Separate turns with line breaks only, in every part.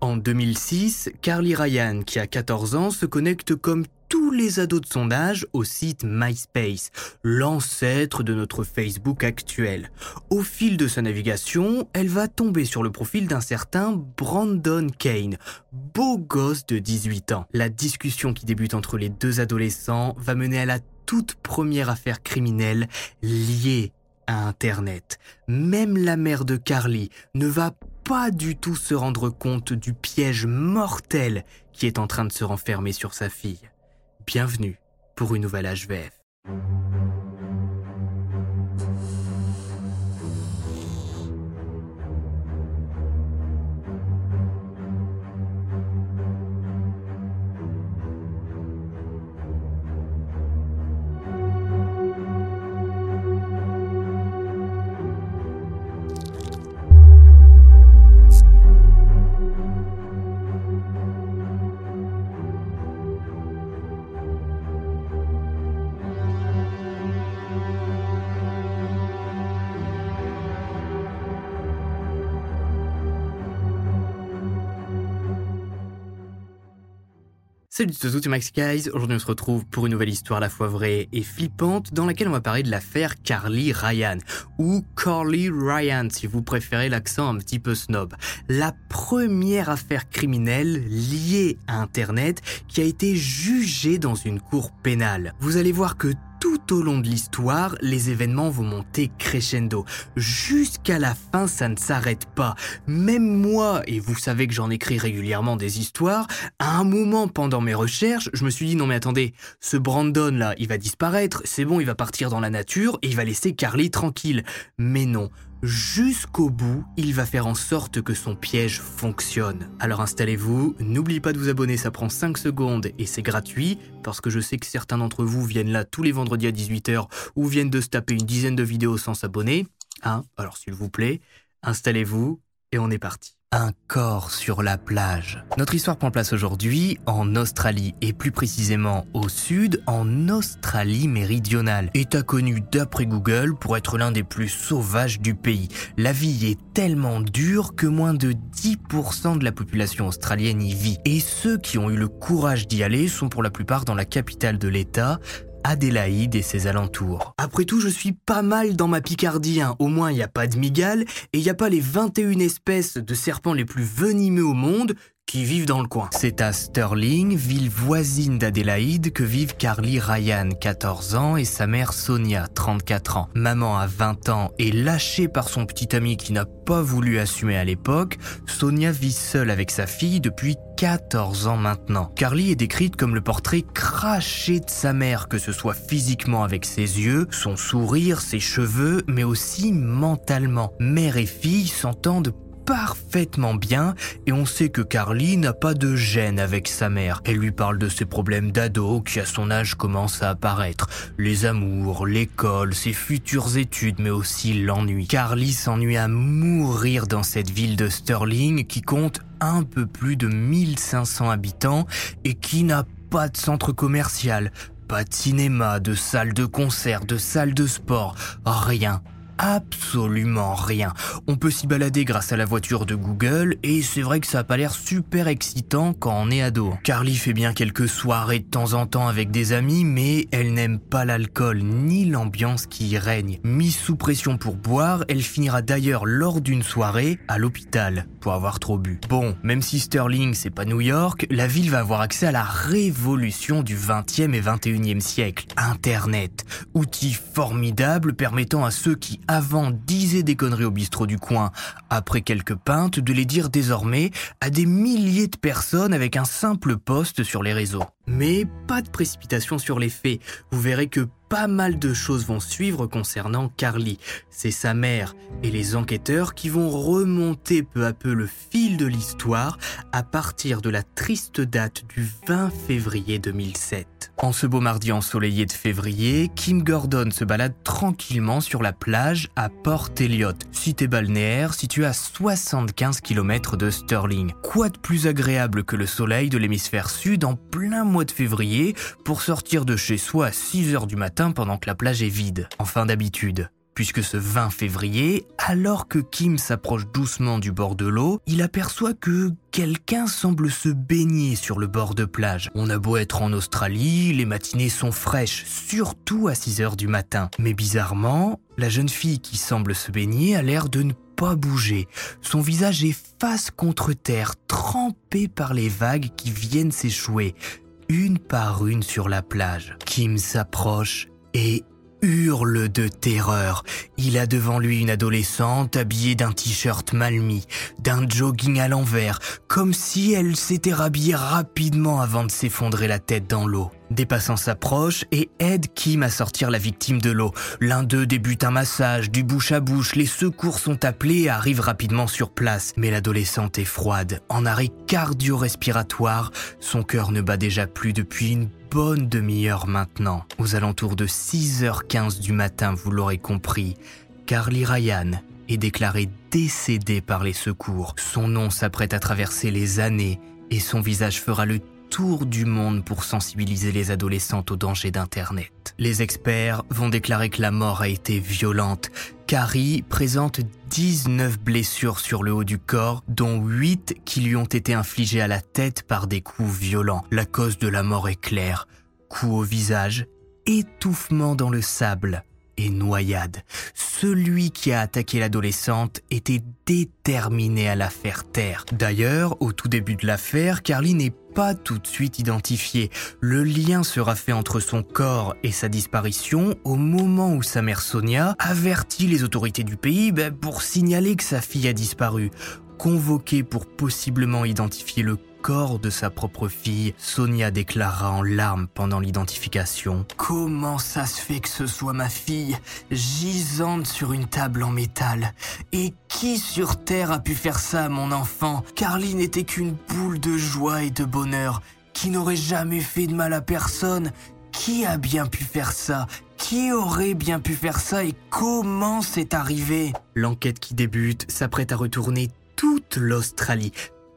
En 2006, Carly Ryan, qui a 14 ans, se connecte comme tous les ados de son âge au site MySpace, l'ancêtre de notre Facebook actuel. Au fil de sa navigation, elle va tomber sur le profil d'un certain Brandon Kane, beau gosse de 18 ans. La discussion qui débute entre les deux adolescents va mener à la toute première affaire criminelle liée à Internet. Même la mère de Carly ne va pas du tout se rendre compte du piège mortel qui est en train de se renfermer sur sa fille. Bienvenue pour une nouvelle HVF. Salut à tous, c'est Max Guys. Aujourd'hui, on se retrouve pour une nouvelle histoire à la fois vraie et flippante dans laquelle on va parler de l'affaire Carly Ryan ou Carly Ryan si vous préférez l'accent un petit peu snob. La première affaire criminelle liée à Internet qui a été jugée dans une cour pénale. Vous allez voir que tout au long de l'histoire, les événements vont monter crescendo. Jusqu'à la fin, ça ne s'arrête pas. Même moi, et vous savez que j'en écris régulièrement des histoires, à un moment pendant mes recherches, je me suis dit non mais attendez, ce Brandon là, il va disparaître, c'est bon, il va partir dans la nature et il va laisser Carly tranquille. Mais non, Jusqu'au bout, il va faire en sorte que son piège fonctionne. Alors installez-vous, n'oubliez pas de vous abonner, ça prend 5 secondes et c'est gratuit, parce que je sais que certains d'entre vous viennent là tous les vendredis à 18h ou viennent de se taper une dizaine de vidéos sans s'abonner. Hein? Alors s'il vous plaît, installez-vous et on est parti un corps sur la plage. Notre histoire prend place aujourd'hui en Australie et plus précisément au sud, en Australie méridionale. État connu d'après Google pour être l'un des plus sauvages du pays. La vie est tellement dure que moins de 10% de la population australienne y vit. Et ceux qui ont eu le courage d'y aller sont pour la plupart dans la capitale de l'État, Adélaïde et ses alentours. Après tout, je suis pas mal dans ma Picardie, hein. au moins il n'y a pas de migales et il n'y a pas les 21 espèces de serpents les plus venimeux au monde qui vivent dans le coin. C'est à Sterling, ville voisine d'Adélaïde, que vivent Carly Ryan, 14 ans, et sa mère Sonia, 34 ans. Maman a 20 ans et lâchée par son petit ami qui n'a pas voulu assumer à l'époque, Sonia vit seule avec sa fille depuis 14 ans maintenant. Carly est décrite comme le portrait craché de sa mère, que ce soit physiquement avec ses yeux, son sourire, ses cheveux, mais aussi mentalement. Mère et fille s'entendent parfaitement bien et on sait que Carly n'a pas de gêne avec sa mère. Elle lui parle de ses problèmes d'ado qui à son âge commencent à apparaître. Les amours, l'école, ses futures études mais aussi l'ennui. Carly s'ennuie à mourir dans cette ville de Sterling qui compte un peu plus de 1500 habitants et qui n'a pas de centre commercial, pas de cinéma, de salle de concert, de salle de sport, rien absolument rien. On peut s'y balader grâce à la voiture de Google et c'est vrai que ça a pas l'air super excitant quand on est ado. Carly fait bien quelques soirées de temps en temps avec des amis mais elle n'aime pas l'alcool ni l'ambiance qui y règne. Mise sous pression pour boire, elle finira d'ailleurs lors d'une soirée à l'hôpital pour avoir trop bu. Bon, même si Sterling c'est pas New York, la ville va avoir accès à la révolution du 20e et 21e siècle. Internet, outil formidable permettant à ceux qui avant disaient des conneries au bistrot du coin, après quelques pintes, de les dire désormais à des milliers de personnes avec un simple post sur les réseaux. Mais pas de précipitation sur les faits. Vous verrez que pas mal de choses vont suivre concernant Carly. C'est sa mère et les enquêteurs qui vont remonter peu à peu le fil de l'histoire à partir de la triste date du 20 février 2007. En ce beau mardi ensoleillé de février, Kim Gordon se balade tranquillement sur la plage à Port Elliot, cité balnéaire située à 75 km de Stirling. Quoi de plus agréable que le soleil de l'hémisphère sud en plein mois de février pour sortir de chez soi à 6 heures du matin pendant que la plage est vide, en fin d'habitude. Puisque ce 20 février, alors que Kim s'approche doucement du bord de l'eau, il aperçoit que quelqu'un semble se baigner sur le bord de plage. On a beau être en Australie, les matinées sont fraîches, surtout à 6 heures du matin. Mais bizarrement, la jeune fille qui semble se baigner a l'air de ne pas bouger. Son visage est face contre terre, trempé par les vagues qui viennent s'échouer, une par une sur la plage. Kim s'approche et hurle de terreur. Il a devant lui une adolescente habillée d'un t-shirt mal mis, d'un jogging à l'envers, comme si elle s'était rhabillée rapidement avant de s'effondrer la tête dans l'eau. Des passants s'approchent et aident Kim à sortir la victime de l'eau. L'un d'eux débute un massage, du bouche à bouche, les secours sont appelés et arrivent rapidement sur place. Mais l'adolescente est froide, en arrêt cardio-respiratoire, son cœur ne bat déjà plus depuis une bonne demi-heure maintenant. Aux alentours de 6h15 du matin, vous l'aurez compris, Carly Ryan est déclarée décédée par les secours. Son nom s'apprête à traverser les années et son visage fera le tour du monde pour sensibiliser les adolescentes au danger d'Internet. Les experts vont déclarer que la mort a été violente. Carrie présente 19 blessures sur le haut du corps, dont 8 qui lui ont été infligées à la tête par des coups violents. La cause de la mort est claire. Coup au visage, étouffement dans le sable et noyade. Celui qui a attaqué l'adolescente était déterminé à la faire taire. D'ailleurs, au tout début de l'affaire, Carly n'est pas tout de suite identifiée. Le lien sera fait entre son corps et sa disparition au moment où sa mère Sonia avertit les autorités du pays ben, pour signaler que sa fille a disparu. Convoquée pour possiblement identifier le corps de sa propre fille, Sonia déclara en larmes pendant l'identification. Comment ça se fait que ce soit ma fille, gisante sur une table en métal? Et qui sur Terre a pu faire ça mon enfant? Carly n'était qu'une boule de joie et de bonheur, qui n'aurait jamais fait de mal à personne. Qui a bien pu faire ça? Qui aurait bien pu faire ça et comment c'est arrivé? L'enquête qui débute s'apprête à retourner toute l'Australie,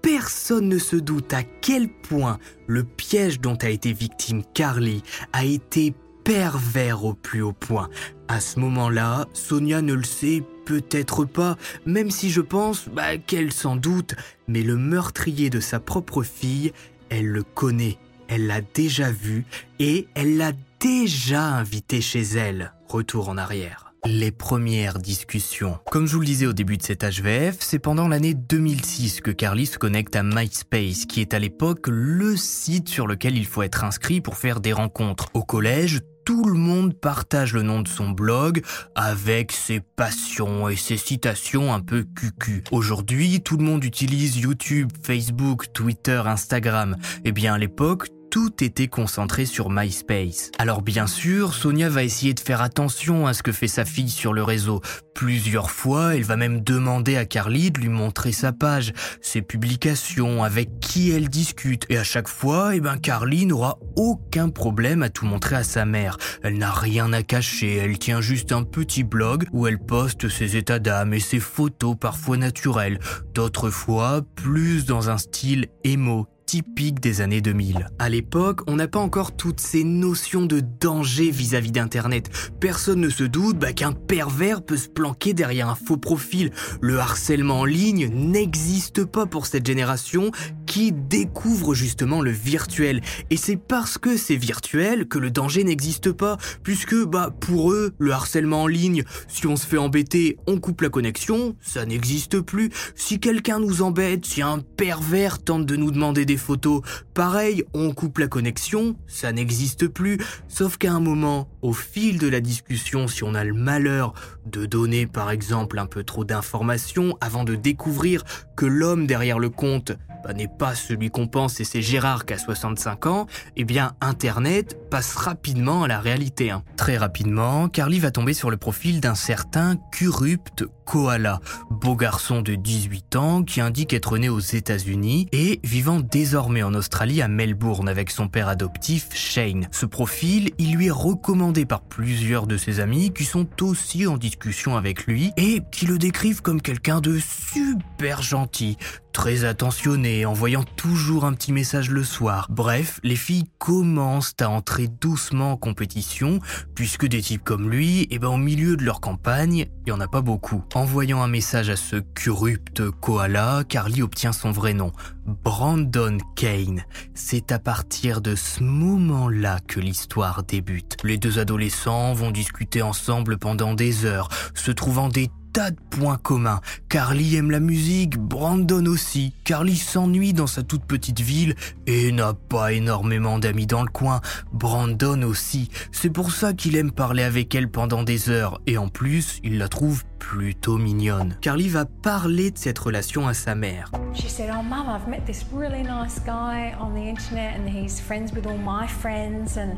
personne ne se doute à quel point le piège dont a été victime Carly a été pervers au plus haut point. À ce moment-là, Sonia ne le sait peut-être pas, même si je pense bah, qu'elle s'en doute, mais le meurtrier de sa propre fille, elle le connaît, elle l'a déjà vu et elle l'a déjà invité chez elle. Retour en arrière les premières discussions. Comme je vous le disais au début de cet HVF, c'est pendant l'année 2006 que Carly se connecte à MySpace, qui est à l'époque le site sur lequel il faut être inscrit pour faire des rencontres. Au collège, tout le monde partage le nom de son blog avec ses passions et ses citations un peu cucu. Aujourd'hui, tout le monde utilise YouTube, Facebook, Twitter, Instagram. Eh bien, à l'époque, tout était concentré sur MySpace. Alors bien sûr, Sonia va essayer de faire attention à ce que fait sa fille sur le réseau. Plusieurs fois, elle va même demander à Carly de lui montrer sa page, ses publications, avec qui elle discute. Et à chaque fois, eh ben Carly n'aura aucun problème à tout montrer à sa mère. Elle n'a rien à cacher, elle tient juste un petit blog où elle poste ses états d'âme et ses photos parfois naturelles. D'autres fois, plus dans un style émo, typique des années 2000. À l'époque, on n'a pas encore toutes ces notions de danger vis-à-vis d'Internet. Personne ne se doute bah, qu'un pervers peut se planquer derrière un faux profil. Le harcèlement en ligne n'existe pas pour cette génération qui découvre justement le virtuel. Et c'est parce que c'est virtuel que le danger n'existe pas, puisque bah pour eux, le harcèlement en ligne, si on se fait embêter, on coupe la connexion, ça n'existe plus. Si quelqu'un nous embête, si un pervers tente de nous demander des photos. Pareil, on coupe la connexion, ça n'existe plus, sauf qu'à un moment, au fil de la discussion, si on a le malheur de donner par exemple un peu trop d'informations avant de découvrir que l'homme derrière le compte bah, n'est pas celui qu'on pense et c'est Gérard qui a 65 ans, eh bien Internet passe rapidement à la réalité. Hein. Très rapidement, Carly va tomber sur le profil d'un certain Kurupt Koala, beau garçon de 18 ans qui indique être né aux États-Unis et vivant désormais en Australie à Melbourne avec son père adoptif Shane. Ce profil, il lui est recommandé par plusieurs de ses amis qui sont aussi en discussion avec lui et qui le décrivent comme quelqu'un de super gentil, très attentionné, journée, envoyant toujours un petit message le soir. Bref, les filles commencent à entrer doucement en compétition, puisque des types comme lui, eh ben, au milieu de leur campagne, il n'y en a pas beaucoup. Envoyant un message à ce corrupte koala, Carly obtient son vrai nom, Brandon Kane. C'est à partir de ce moment-là que l'histoire débute. Les deux adolescents vont discuter ensemble pendant des heures, se trouvant des tas de points communs. Carly aime la musique, Brandon aussi. Carly s'ennuie dans sa toute petite ville et n'a pas énormément d'amis dans le coin. Brandon aussi. C'est pour ça qu'il aime parler avec elle pendant des heures et en plus, il la trouve plutôt mignonne. Carly va parler de cette relation à sa mère.
She said, "Oh, mum, I've met this really nice guy on the internet, and he's friends with all my friends, and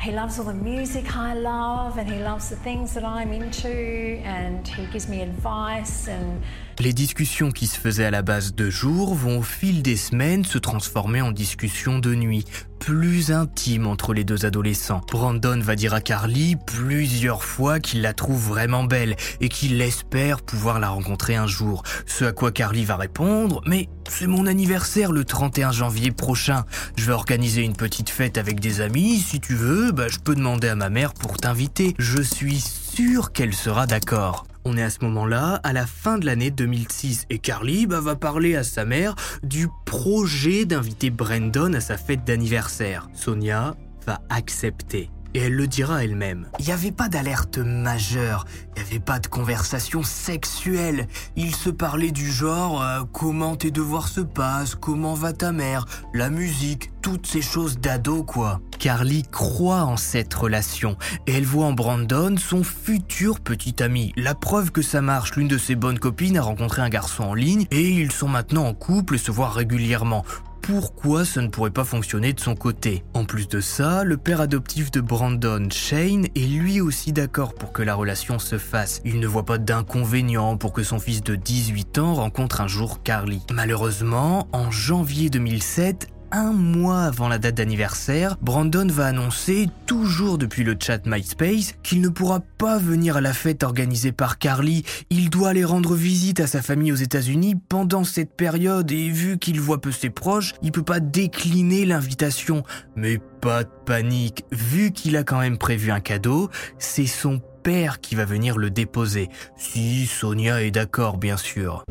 he loves all the music I love, and he loves the things that I'm into, and he gives me advice and."
Les discussions qui se faisaient à la base de jour vont au fil des semaines se transformer en discussions de nuit, plus intimes entre les deux adolescents. Brandon va dire à Carly plusieurs fois qu'il la trouve vraiment belle et qu'il espère pouvoir la rencontrer un jour. Ce à quoi Carly va répondre Mais c'est mon anniversaire le 31 janvier prochain. Je vais organiser une petite fête avec des amis. Si tu veux, bah, je peux demander à ma mère pour t'inviter. Je suis sûr qu'elle sera d'accord. On est à ce moment-là, à la fin de l'année 2006, et Carly bah, va parler à sa mère du projet d'inviter Brandon à sa fête d'anniversaire. Sonia va accepter. Et elle le dira elle-même. Il n'y avait pas d'alerte majeure, il n'y avait pas de conversation sexuelle. Ils se parlaient du genre euh, comment tes devoirs se passent, comment va ta mère, la musique, toutes ces choses d'ado quoi. Carly croit en cette relation et elle voit en Brandon son futur petit ami. La preuve que ça marche, l'une de ses bonnes copines a rencontré un garçon en ligne et ils sont maintenant en couple et se voient régulièrement pourquoi ça ne pourrait pas fonctionner de son côté. En plus de ça, le père adoptif de Brandon, Shane, est lui aussi d'accord pour que la relation se fasse. Il ne voit pas d'inconvénient pour que son fils de 18 ans rencontre un jour Carly. Malheureusement, en janvier 2007, un mois avant la date d'anniversaire, Brandon va annoncer, toujours depuis le chat MySpace, qu'il ne pourra pas venir à la fête organisée par Carly. Il doit aller rendre visite à sa famille aux États-Unis pendant cette période et vu qu'il voit peu ses proches, il peut pas décliner l'invitation. Mais pas de panique, vu qu'il a quand même prévu un cadeau, c'est son père qui va venir le déposer. Si Sonia est d'accord, bien sûr.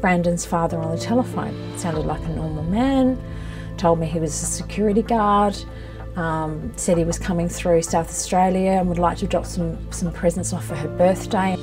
Brandon's father on the telephone. Sounded like a normal man. Told me he was a security guard. Um, said he was coming through South Australia and would like to drop some, some presents off for her birthday.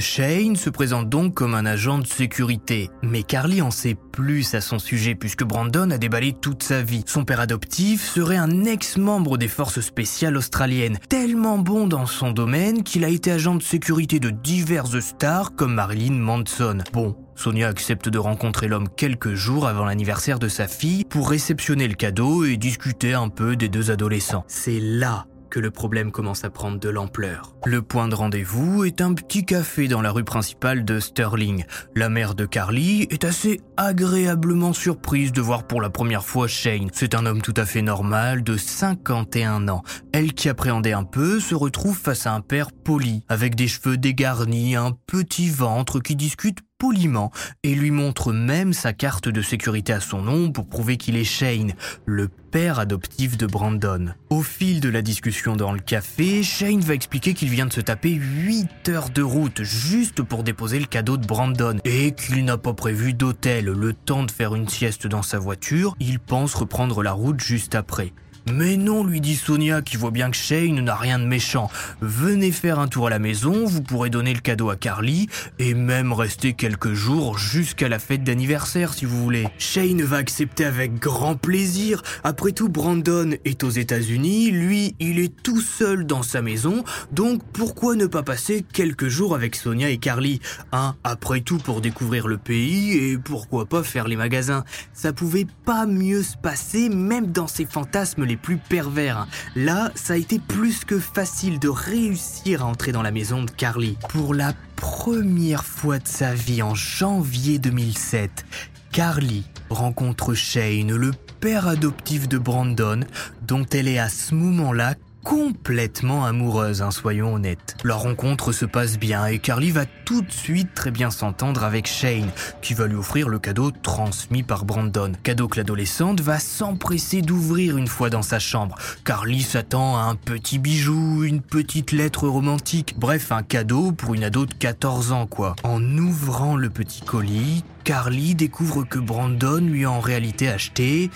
Shane se présente donc comme un agent de sécurité, mais Carly en sait plus à son sujet puisque Brandon a déballé toute sa vie. Son père adoptif serait un ex-membre des forces spéciales australiennes, tellement bon dans son domaine qu'il a été agent de sécurité de diverses stars comme Marilyn Manson. Bon, Sonia accepte de rencontrer l'homme quelques jours avant l'anniversaire de sa fille pour réceptionner le cadeau et discuter un peu des deux adolescents. C'est là que le problème commence à prendre de l'ampleur. Le point de rendez-vous est un petit café dans la rue principale de Sterling. La mère de Carly est assez agréablement surprise de voir pour la première fois Shane. C'est un homme tout à fait normal de 51 ans. Elle qui appréhendait un peu se retrouve face à un père poli, avec des cheveux dégarnis, un petit ventre qui discute poliment et lui montre même sa carte de sécurité à son nom pour prouver qu'il est Shane, le père adoptif de Brandon. Au fil de la discussion dans le café, Shane va expliquer qu'il vient de se taper 8 heures de route juste pour déposer le cadeau de Brandon et qu'il n'a pas prévu d'hôtel le temps de faire une sieste dans sa voiture, il pense reprendre la route juste après. Mais non, lui dit Sonia, qui voit bien que Shane n'a rien de méchant. Venez faire un tour à la maison, vous pourrez donner le cadeau à Carly, et même rester quelques jours jusqu'à la fête d'anniversaire si vous voulez. Shane va accepter avec grand plaisir. Après tout, Brandon est aux États-Unis, lui, il est tout seul dans sa maison, donc pourquoi ne pas passer quelques jours avec Sonia et Carly? Hein, après tout pour découvrir le pays et pourquoi pas faire les magasins. Ça pouvait pas mieux se passer, même dans ses fantasmes les plus pervers. Là, ça a été plus que facile de réussir à entrer dans la maison de Carly. Pour la première fois de sa vie en janvier 2007, Carly rencontre Shane, le père adoptif de Brandon, dont elle est à ce moment-là complètement amoureuse, hein, soyons honnêtes. Leur rencontre se passe bien et Carly va tout de suite très bien s'entendre avec Shane, qui va lui offrir le cadeau transmis par Brandon. Cadeau que l'adolescente va s'empresser d'ouvrir une fois dans sa chambre. Carly s'attend à un petit bijou, une petite lettre romantique, bref, un cadeau pour une ado de 14 ans quoi. En ouvrant le petit colis, Carly découvre que Brandon lui a en réalité acheté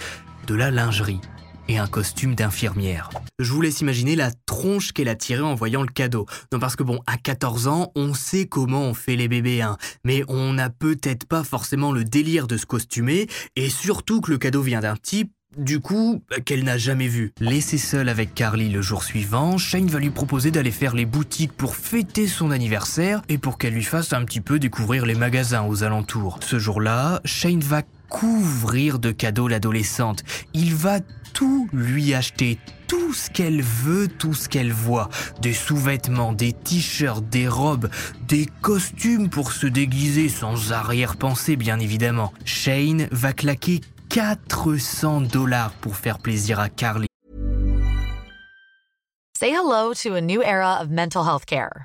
de la lingerie et un costume d'infirmière. Je vous laisse imaginer la tronche qu'elle a tirée en voyant le cadeau. Non parce que bon, à 14 ans, on sait comment on fait les bébés, hein, mais on n'a peut-être pas forcément le délire de se costumer, et surtout que le cadeau vient d'un type du coup, qu'elle n'a jamais vu. Laissée seule avec Carly le jour suivant, Shane va lui proposer d'aller faire les boutiques pour fêter son anniversaire et pour qu'elle lui fasse un petit peu découvrir les magasins aux alentours. Ce jour-là, Shane va couvrir de cadeaux l'adolescente. Il va tout lui acheter, tout ce qu'elle veut, tout ce qu'elle voit. Des sous-vêtements, des t-shirts, des robes, des costumes pour se déguiser sans arrière-pensée bien évidemment. Shane va claquer 400 dollars pour faire plaisir à Carly.
Say hello to a new era of mental health care.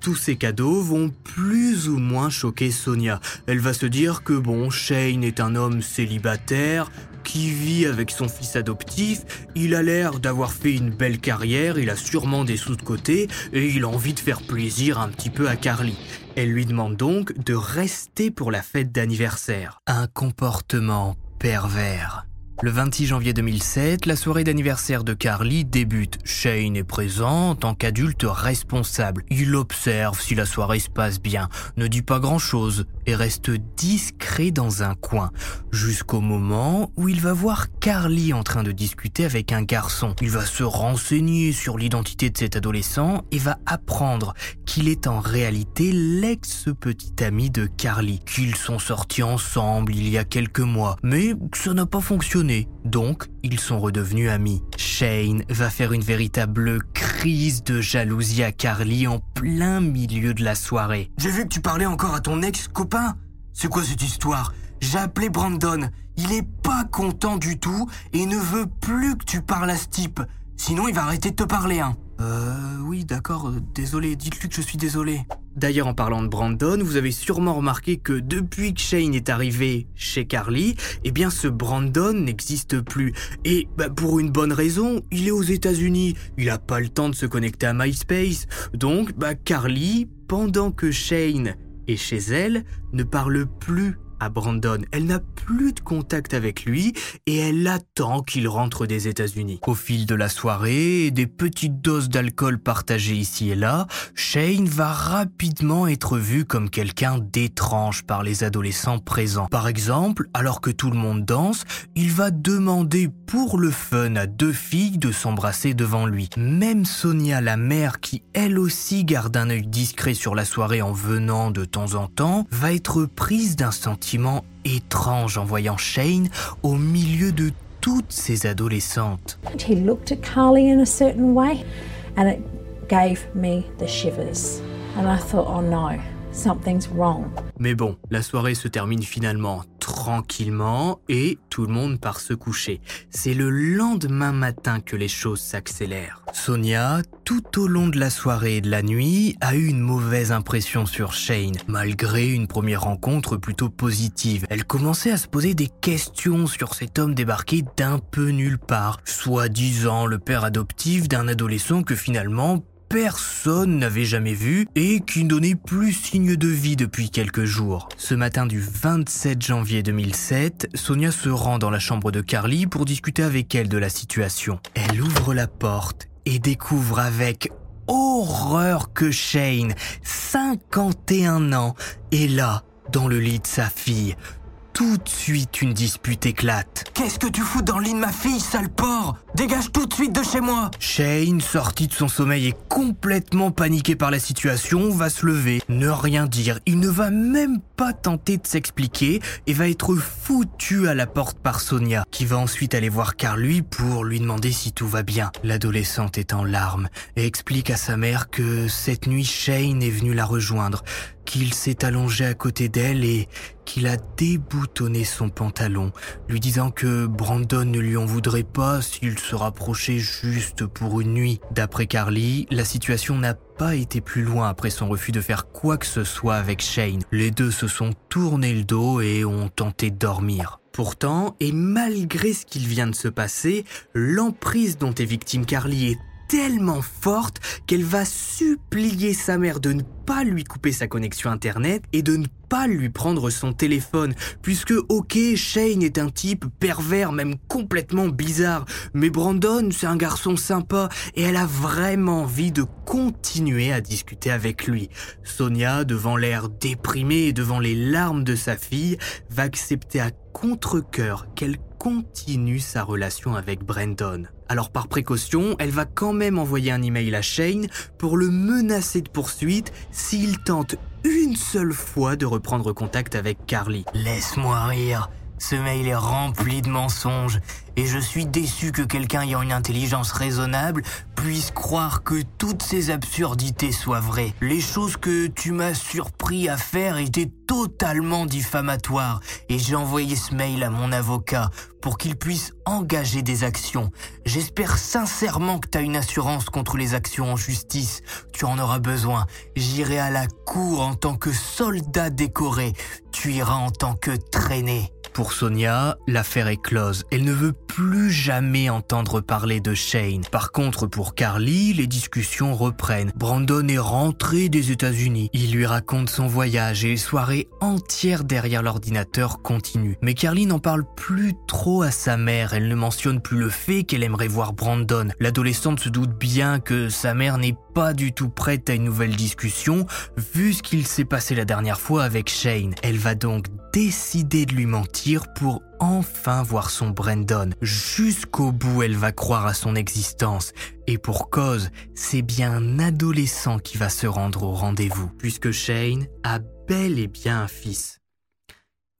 Tous ces cadeaux vont plus ou moins choquer Sonia. Elle va se dire que bon, Shane est un homme célibataire, qui vit avec son fils adoptif, il a l'air d'avoir fait une belle carrière, il a sûrement des sous de côté et il a envie de faire plaisir un petit peu à Carly. Elle lui demande donc de rester pour la fête d'anniversaire. Un comportement pervers. Le 26 janvier 2007, la soirée d'anniversaire de Carly débute. Shane est présent en tant qu'adulte responsable. Il observe si la soirée se passe bien, ne dit pas grand-chose et reste discret dans un coin, jusqu'au moment où il va voir Carly en train de discuter avec un garçon. Il va se renseigner sur l'identité de cet adolescent et va apprendre qu'il est en réalité l'ex-petit ami de Carly, qu'ils sont sortis ensemble il y a quelques mois, mais que ça n'a pas fonctionné donc ils sont redevenus amis. Shane va faire une véritable crise de jalousie à Carly en plein milieu de la soirée.
J'ai vu que tu parlais encore à ton ex-copain C'est quoi cette histoire? J'ai appelé Brandon. Il est pas content du tout et ne veut plus que tu parles à ce type. Sinon, il va arrêter de te parler, hein.
Euh, oui, d'accord, euh, désolé, dites-lui que je suis désolé. D'ailleurs, en parlant de Brandon, vous avez sûrement remarqué que depuis que Shane est arrivé chez Carly, eh bien ce Brandon n'existe plus. Et bah, pour une bonne raison, il est aux États-Unis, il a pas le temps de se connecter à MySpace. Donc, bah, Carly, pendant que Shane est chez elle, ne parle plus à Brandon. Elle n'a plus de contact avec lui et elle attend qu'il rentre des États-Unis. Au fil de la soirée et des petites doses d'alcool partagées ici et là, Shane va rapidement être vu comme quelqu'un d'étrange par les adolescents présents. Par exemple, alors que tout le monde danse, il va demander pour le fun à deux filles de s'embrasser devant lui. Même Sonia, la mère, qui elle aussi garde un œil discret sur la soirée en venant de temps en temps, va être prise d'un sentiment étrange en voyant Shane au milieu de toutes ces adolescentes.
He looked at Carly in a certain way and it gave me the shivers. And I thought, oh no, something's wrong.
Mais bon, la soirée se termine finalement tranquillement et tout le monde part se coucher. C'est le lendemain matin que les choses s'accélèrent. Sonia, tout au long de la soirée et de la nuit, a eu une mauvaise impression sur Shane, malgré une première rencontre plutôt positive. Elle commençait à se poser des questions sur cet homme débarqué d'un peu nulle part, soi-disant le père adoptif d'un adolescent que finalement personne n'avait jamais vu et qui ne donnait plus signe de vie depuis quelques jours. Ce matin du 27 janvier 2007, Sonia se rend dans la chambre de Carly pour discuter avec elle de la situation. Elle ouvre la porte et découvre avec horreur que Shane, 51 ans, est là, dans le lit de sa fille, tout de suite une dispute éclate.
Qu'est-ce que tu fous dans le lit de ma fille, sale porc? Dégage tout de suite de chez moi
Shane, sorti de son sommeil et complètement paniqué par la situation, va se lever, ne rien dire. Il ne va même pas tenter de s'expliquer et va être foutu à la porte par Sonia, qui va ensuite aller voir Carl pour lui demander si tout va bien. L'adolescente est en larmes et explique à sa mère que cette nuit Shane est venu la rejoindre qu'il s'est allongé à côté d'elle et qu'il a déboutonné son pantalon, lui disant que Brandon ne lui en voudrait pas s'il se rapprochait juste pour une nuit. D'après Carly, la situation n'a pas été plus loin après son refus de faire quoi que ce soit avec Shane. Les deux se sont tournés le dos et ont tenté de dormir. Pourtant, et malgré ce qu'il vient de se passer, l'emprise dont est victime Carly est tellement forte qu'elle va supplier sa mère de ne pas lui couper sa connexion Internet et de ne pas lui prendre son téléphone, puisque ok, Shane est un type pervers, même complètement bizarre, mais Brandon, c'est un garçon sympa, et elle a vraiment envie de continuer à discuter avec lui. Sonia, devant l'air déprimé et devant les larmes de sa fille, va accepter à contre-coeur qu'elle continue sa relation avec Brandon. Alors par précaution, elle va quand même envoyer un email à Shane pour le menacer de poursuite s'il tente une seule fois de reprendre contact avec Carly.
Laisse-moi rire. Ce mail est rempli de mensonges et je suis déçu que quelqu'un ayant une intelligence raisonnable puisse croire que toutes ces absurdités soient vraies. Les choses que tu m'as surpris à faire étaient totalement diffamatoires et j'ai envoyé ce mail à mon avocat pour qu'il puisse engager des actions. J'espère sincèrement que tu as une assurance contre les actions en justice. Tu en auras besoin. J'irai à la cour en tant que soldat décoré. Tu iras en tant que traîné.
Pour Sonia, l'affaire est close. Elle ne veut plus jamais entendre parler de Shane. Par contre, pour Carly, les discussions reprennent. Brandon est rentré des États-Unis. Il lui raconte son voyage et les soirées entières derrière l'ordinateur continuent. Mais Carly n'en parle plus trop à sa mère. Elle ne mentionne plus le fait qu'elle aimerait voir Brandon. L'adolescente se doute bien que sa mère n'est pas du tout prête à une nouvelle discussion vu ce qu'il s'est passé la dernière fois avec Shane. Elle va donc décider de lui mentir pour enfin voir son Brandon. Jusqu'au bout, elle va croire à son existence. Et pour cause, c'est bien un adolescent qui va se rendre au rendez-vous, puisque Shane a bel et bien un fils.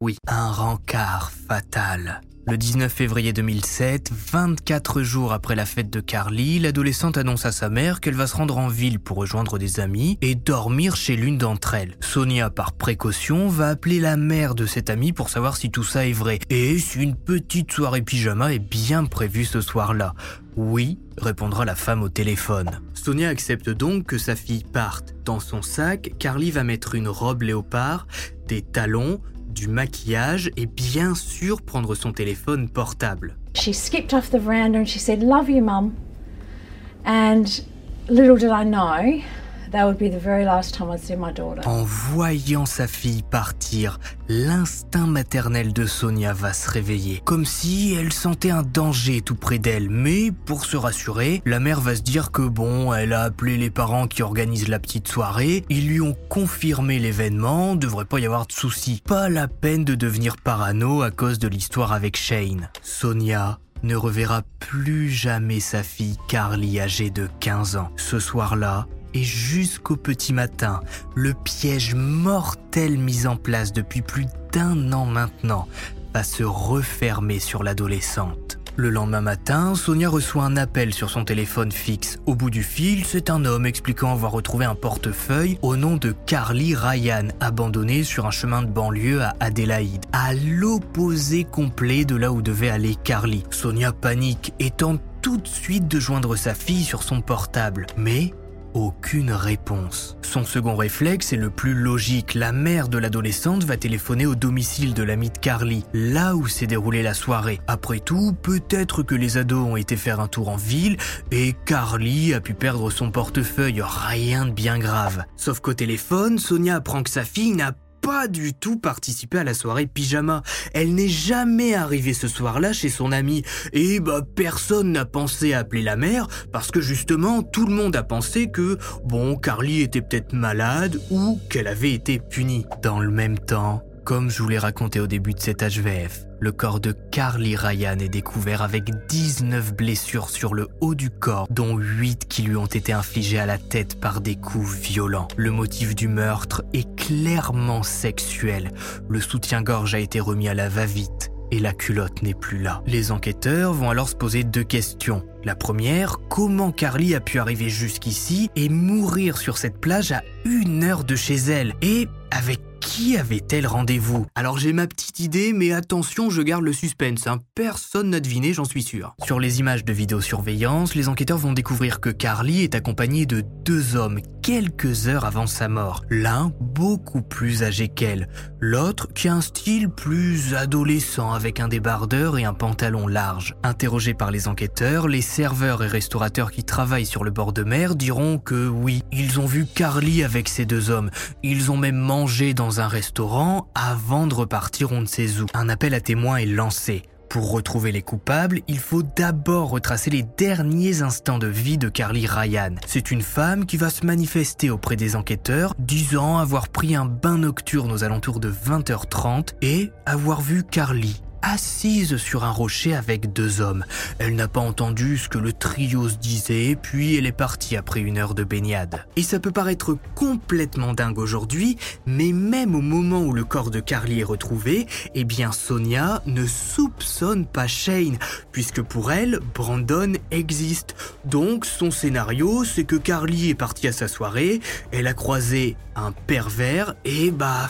Oui, un rencard fatal. Le 19 février 2007, 24 jours après la fête de Carly, l'adolescente annonce à sa mère qu'elle va se rendre en ville pour rejoindre des amis et dormir chez l'une d'entre elles. Sonia, par précaution, va appeler la mère de cette amie pour savoir si tout ça est vrai et si une petite soirée pyjama est bien prévue ce soir-là. Oui, répondra la femme au téléphone. Sonia accepte donc que sa fille parte. Dans son sac, Carly va mettre une robe léopard, des talons, du maquillage et bien sûr prendre son téléphone portable.
She skipped off the veranda and she said, Love you, mum. And little did I know
En voyant sa fille partir, l'instinct maternel de Sonia va se réveiller, comme si elle sentait un danger tout près d'elle. Mais pour se rassurer, la mère va se dire que bon, elle a appelé les parents qui organisent la petite soirée, ils lui ont confirmé l'événement, devrait pas y avoir de soucis. Pas la peine de devenir parano à cause de l'histoire avec Shane. Sonia ne reverra plus jamais sa fille Carly âgée de 15 ans. Ce soir-là, et jusqu'au petit matin, le piège mortel mis en place depuis plus d'un an maintenant va se refermer sur l'adolescente. Le lendemain matin, Sonia reçoit un appel sur son téléphone fixe. Au bout du fil, c'est un homme expliquant avoir retrouvé un portefeuille au nom de Carly Ryan, abandonné sur un chemin de banlieue à Adélaïde, à l'opposé complet de là où devait aller Carly. Sonia panique et tente tout de suite de joindre sa fille sur son portable. Mais aucune réponse. Son second réflexe est le plus logique. La mère de l'adolescente va téléphoner au domicile de l'ami de Carly, là où s'est déroulée la soirée. Après tout, peut-être que les ados ont été faire un tour en ville et Carly a pu perdre son portefeuille, rien de bien grave. Sauf qu'au téléphone, Sonia apprend que sa fille n'a pas du tout participé à la soirée pyjama. Elle n'est jamais arrivée ce soir-là chez son ami. Et bah personne n'a pensé à appeler la mère parce que justement tout le monde a pensé que bon Carly était peut-être malade ou qu'elle avait été punie. Dans le même temps, comme je vous l'ai raconté au début de cet HVF, le corps de Carly Ryan est découvert avec 19 blessures sur le haut du corps, dont 8 qui lui ont été infligées à la tête par des coups violents. Le motif du meurtre est clairement sexuel. Le soutien-gorge a été remis à la va-vite et la culotte n'est plus là. Les enquêteurs vont alors se poser deux questions. La première, comment Carly a pu arriver jusqu'ici et mourir sur cette plage à une heure de chez elle? Et avec qui avait-elle rendez-vous? Alors j'ai ma petite idée, mais attention, je garde le suspense. Hein. Personne n'a deviné, j'en suis sûr. Sur les images de vidéosurveillance, les enquêteurs vont découvrir que Carly est accompagnée de deux hommes quelques heures avant sa mort. L'un beaucoup plus âgé qu'elle, l'autre qui a un style plus adolescent avec un débardeur et un pantalon large. Interrogés par les enquêteurs, les serveurs et restaurateurs qui travaillent sur le bord de mer diront que oui, ils ont vu Carly avec ces deux hommes. Ils ont même mangé dans un restaurant avant de repartir on ne sait où. Un appel à témoins est lancé. Pour retrouver les coupables, il faut d'abord retracer les derniers instants de vie de Carly Ryan. C'est une femme qui va se manifester auprès des enquêteurs, disant avoir pris un bain nocturne aux alentours de 20h30 et avoir vu Carly assise sur un rocher avec deux hommes. Elle n'a pas entendu ce que le trio se disait, puis elle est partie après une heure de baignade. Et ça peut paraître complètement dingue aujourd'hui, mais même au moment où le corps de Carly est retrouvé, eh bien Sonia ne soupçonne pas Shane, puisque pour elle, Brandon existe. Donc son scénario, c'est que Carly est partie à sa soirée, elle a croisé un pervers et bah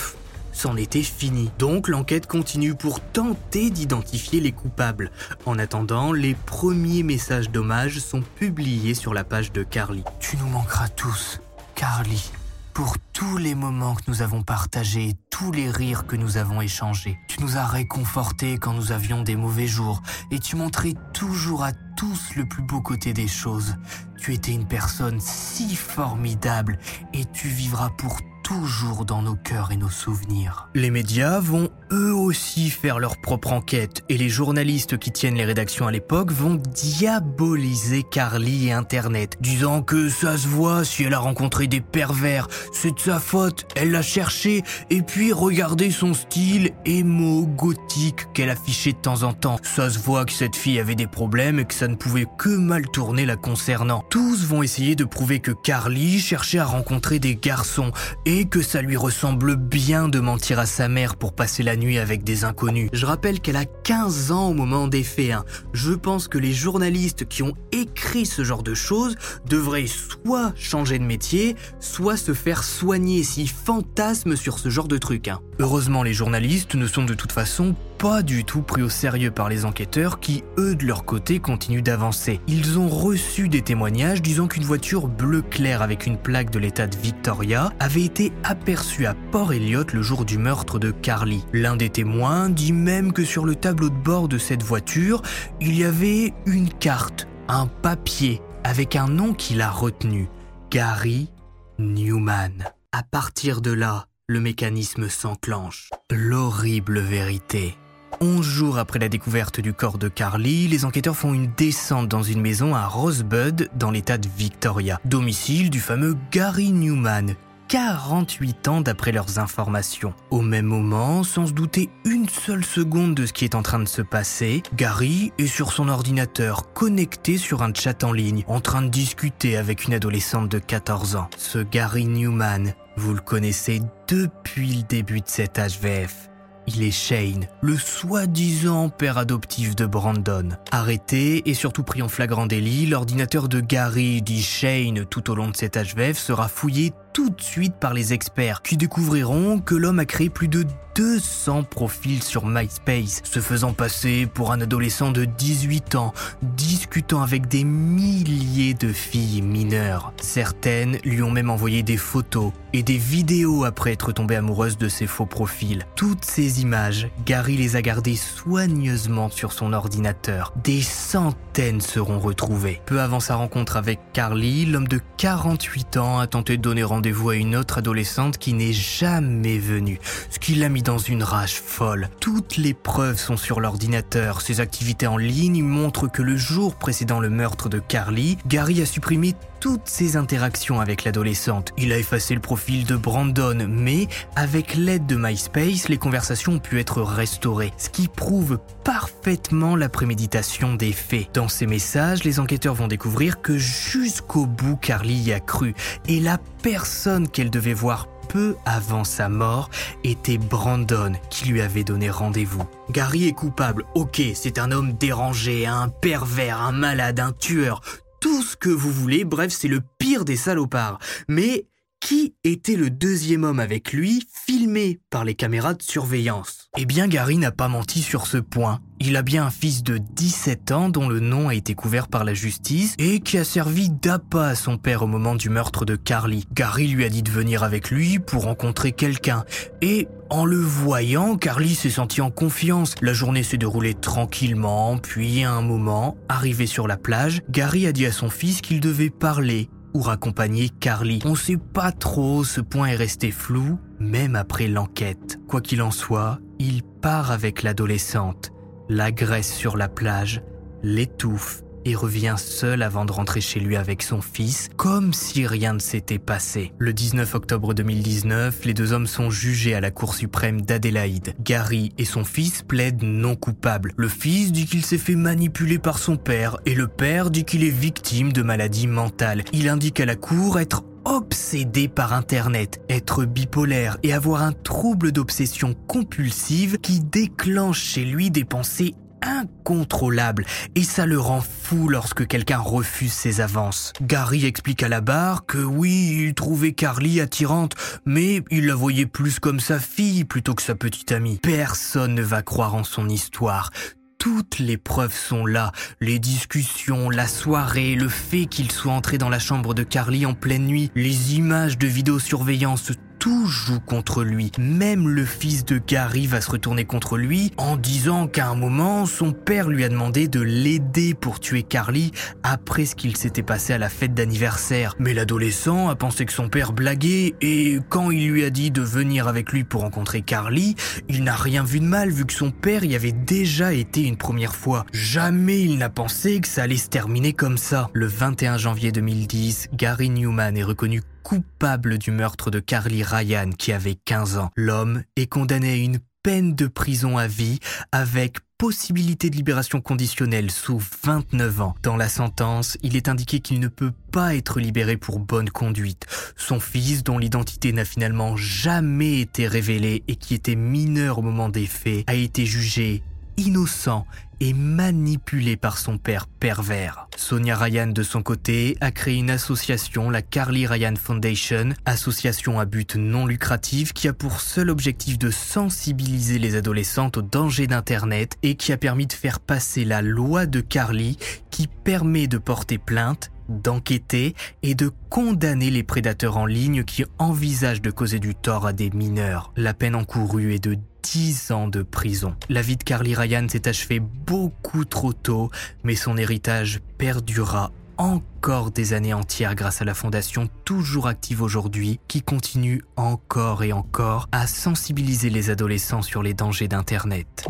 c'en était fini. Donc l'enquête continue pour tenter d'identifier les coupables. En attendant, les premiers messages d'hommage sont publiés sur la page de Carly.
Tu nous manqueras tous, Carly, pour tous les moments que nous avons partagés, tous les rires que nous avons échangés. Tu nous as réconfortés quand nous avions des mauvais jours et tu montrais toujours à tous le plus beau côté des choses. Tu étais une personne si formidable et tu vivras pour toujours dans nos cœurs et nos souvenirs.
Les médias vont eux aussi faire leur propre enquête et les journalistes qui tiennent les rédactions à l'époque vont diaboliser Carly et Internet, disant que ça se voit si elle a rencontré des pervers, c'est de sa faute, elle l'a cherché, et puis regardez son style émo gothique qu'elle affichait de temps en temps. Ça se voit que cette fille avait des problèmes et que ça ne pouvait que mal tourner la concernant. Tous vont essayer de prouver que Carly cherchait à rencontrer des garçons et que ça lui ressemble bien de mentir à sa mère pour passer la nuit avec des inconnus. Je rappelle qu'elle a 15 ans au moment des faits. Hein. Je pense que les journalistes qui ont écrit ce genre de choses devraient soit changer de métier, soit se faire soigner s'ils fantasment sur ce genre de truc. Hein. Heureusement, les journalistes ne sont de toute façon pas du tout pris au sérieux par les enquêteurs qui, eux, de leur côté, continuent d'avancer. Ils ont reçu des témoignages disant qu'une voiture bleu clair avec une plaque de l'état de Victoria avait été aperçue à Port Elliott le jour du meurtre de Carly. L'un des témoins dit même que sur le tableau de bord de cette voiture, il y avait une carte, un papier avec un nom qu'il a retenu, Gary Newman. À partir de là, le mécanisme s'enclenche. L'horrible vérité. Onze jours après la découverte du corps de Carly, les enquêteurs font une descente dans une maison à Rosebud, dans l'état de Victoria, domicile du fameux Gary Newman, 48 ans d'après leurs informations. Au même moment, sans se douter une seule seconde de ce qui est en train de se passer, Gary est sur son ordinateur, connecté sur un chat en ligne, en train de discuter avec une adolescente de 14 ans. Ce Gary Newman, vous le connaissez depuis le début de cet HVF. Il est Shane, le soi-disant père adoptif de Brandon. Arrêté et surtout pris en flagrant délit, l'ordinateur de Gary, dit Shane, tout au long de cet HVF, sera fouillé tout de suite par les experts qui découvriront que l'homme a créé plus de 200 profils sur MySpace, se faisant passer pour un adolescent de 18 ans, discutant avec des milliers de filles mineures. Certaines lui ont même envoyé des photos et des vidéos après être tombée amoureuse de ses faux profils. Toutes ces images, Gary les a gardées soigneusement sur son ordinateur. Des centaines seront retrouvées. Peu avant sa rencontre avec Carly, l'homme de 48 ans a tenté de donner rendez-vous à une autre adolescente qui n'est jamais venue, ce qui l'a mis dans une rage folle. Toutes les preuves sont sur l'ordinateur. Ses activités en ligne montrent que le jour précédant le meurtre de Carly, Gary a supprimé toutes ses interactions avec l'adolescente. Il a effacé le profil de Brandon, mais avec l'aide de MySpace, les conversations ont pu être restaurées, ce qui prouve parfaitement la préméditation des faits. Dans ces messages, les enquêteurs vont découvrir que jusqu'au bout, Carly y a cru, et la personne qu'elle devait voir peu avant sa mort était Brandon qui lui avait donné rendez-vous. Gary est coupable, ok, c'est un homme dérangé, un pervers, un malade, un tueur, tout ce que vous voulez, bref, c'est le pire des salopards. Mais qui était le deuxième homme avec lui, filmé par les caméras de surveillance? Eh bien, Gary n'a pas menti sur ce point. Il a bien un fils de 17 ans dont le nom a été couvert par la justice et qui a servi d'appât à son père au moment du meurtre de Carly. Gary lui a dit de venir avec lui pour rencontrer quelqu'un. Et en le voyant, Carly s'est sentie en confiance. La journée s'est déroulée tranquillement, puis à un moment, arrivé sur la plage, Gary a dit à son fils qu'il devait parler raccompagner Carly. On sait pas trop, ce point est resté flou, même après l'enquête. Quoi qu'il en soit, il part avec l'adolescente, l'agresse sur la plage, l'étouffe et revient seul avant de rentrer chez lui avec son fils, comme si rien ne s'était passé. Le 19 octobre 2019, les deux hommes sont jugés à la Cour suprême d'Adélaïde. Gary et son fils plaident non coupables. Le fils dit qu'il s'est fait manipuler par son père et le père dit qu'il est victime de maladie mentale. Il indique à la Cour être obsédé par Internet, être bipolaire et avoir un trouble d'obsession compulsive qui déclenche chez lui des pensées incontrôlable et ça le rend fou lorsque quelqu'un refuse ses avances. Gary explique à la barre que oui, il trouvait Carly attirante, mais il la voyait plus comme sa fille plutôt que sa petite amie. Personne ne va croire en son histoire. Toutes les preuves sont là, les discussions, la soirée, le fait qu'il soit entré dans la chambre de Carly en pleine nuit, les images de vidéosurveillance, tout joue contre lui. Même le fils de Gary va se retourner contre lui en disant qu'à un moment, son père lui a demandé de l'aider pour tuer Carly après ce qu'il s'était passé à la fête d'anniversaire. Mais l'adolescent a pensé que son père blaguait et quand il lui a dit de venir avec lui pour rencontrer Carly, il n'a rien vu de mal vu que son père y avait déjà été une première fois. Jamais il n'a pensé que ça allait se terminer comme ça. Le 21 janvier 2010, Gary Newman est reconnu coupable du meurtre de Carly Ryan qui avait 15 ans. L'homme est condamné à une peine de prison à vie avec possibilité de libération conditionnelle sous 29 ans. Dans la sentence, il est indiqué qu'il ne peut pas être libéré pour bonne conduite. Son fils, dont l'identité n'a finalement jamais été révélée et qui était mineur au moment des faits, a été jugé innocent et manipulé par son père pervers. Sonia Ryan, de son côté, a créé une association, la Carly Ryan Foundation, association à but non lucratif qui a pour seul objectif de sensibiliser les adolescentes aux dangers d'Internet et qui a permis de faire passer la loi de Carly qui permet de porter plainte d'enquêter et de condamner les prédateurs en ligne qui envisagent de causer du tort à des mineurs. La peine encourue est de 10 ans de prison. La vie de Carly Ryan s'est achevée beaucoup trop tôt, mais son héritage perdura encore des années entières grâce à la fondation toujours active aujourd'hui qui continue encore et encore à sensibiliser les adolescents sur les dangers d'Internet.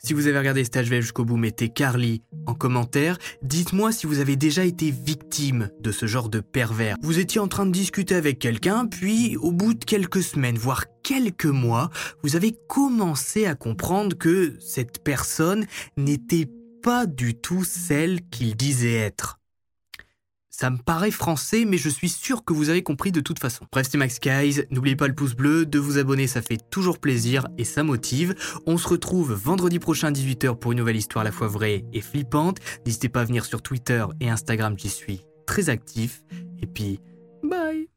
Si vous avez regardé Stage Web jusqu'au bout, mettez Carly en commentaire. Dites-moi si vous avez déjà été victime de ce genre de pervers. Vous étiez en train de discuter avec quelqu'un, puis au bout de quelques semaines, voire quelques mois, vous avez commencé à comprendre que cette personne n'était pas du tout celle qu'il disait être. Ça me paraît français, mais je suis sûr que vous avez compris de toute façon. Bref, c'est Max Guys. N'oubliez pas le pouce bleu, de vous abonner, ça fait toujours plaisir et ça motive. On se retrouve vendredi prochain à 18h pour une nouvelle histoire à la fois vraie et flippante. N'hésitez pas à venir sur Twitter et Instagram, j'y suis très actif. Et puis, bye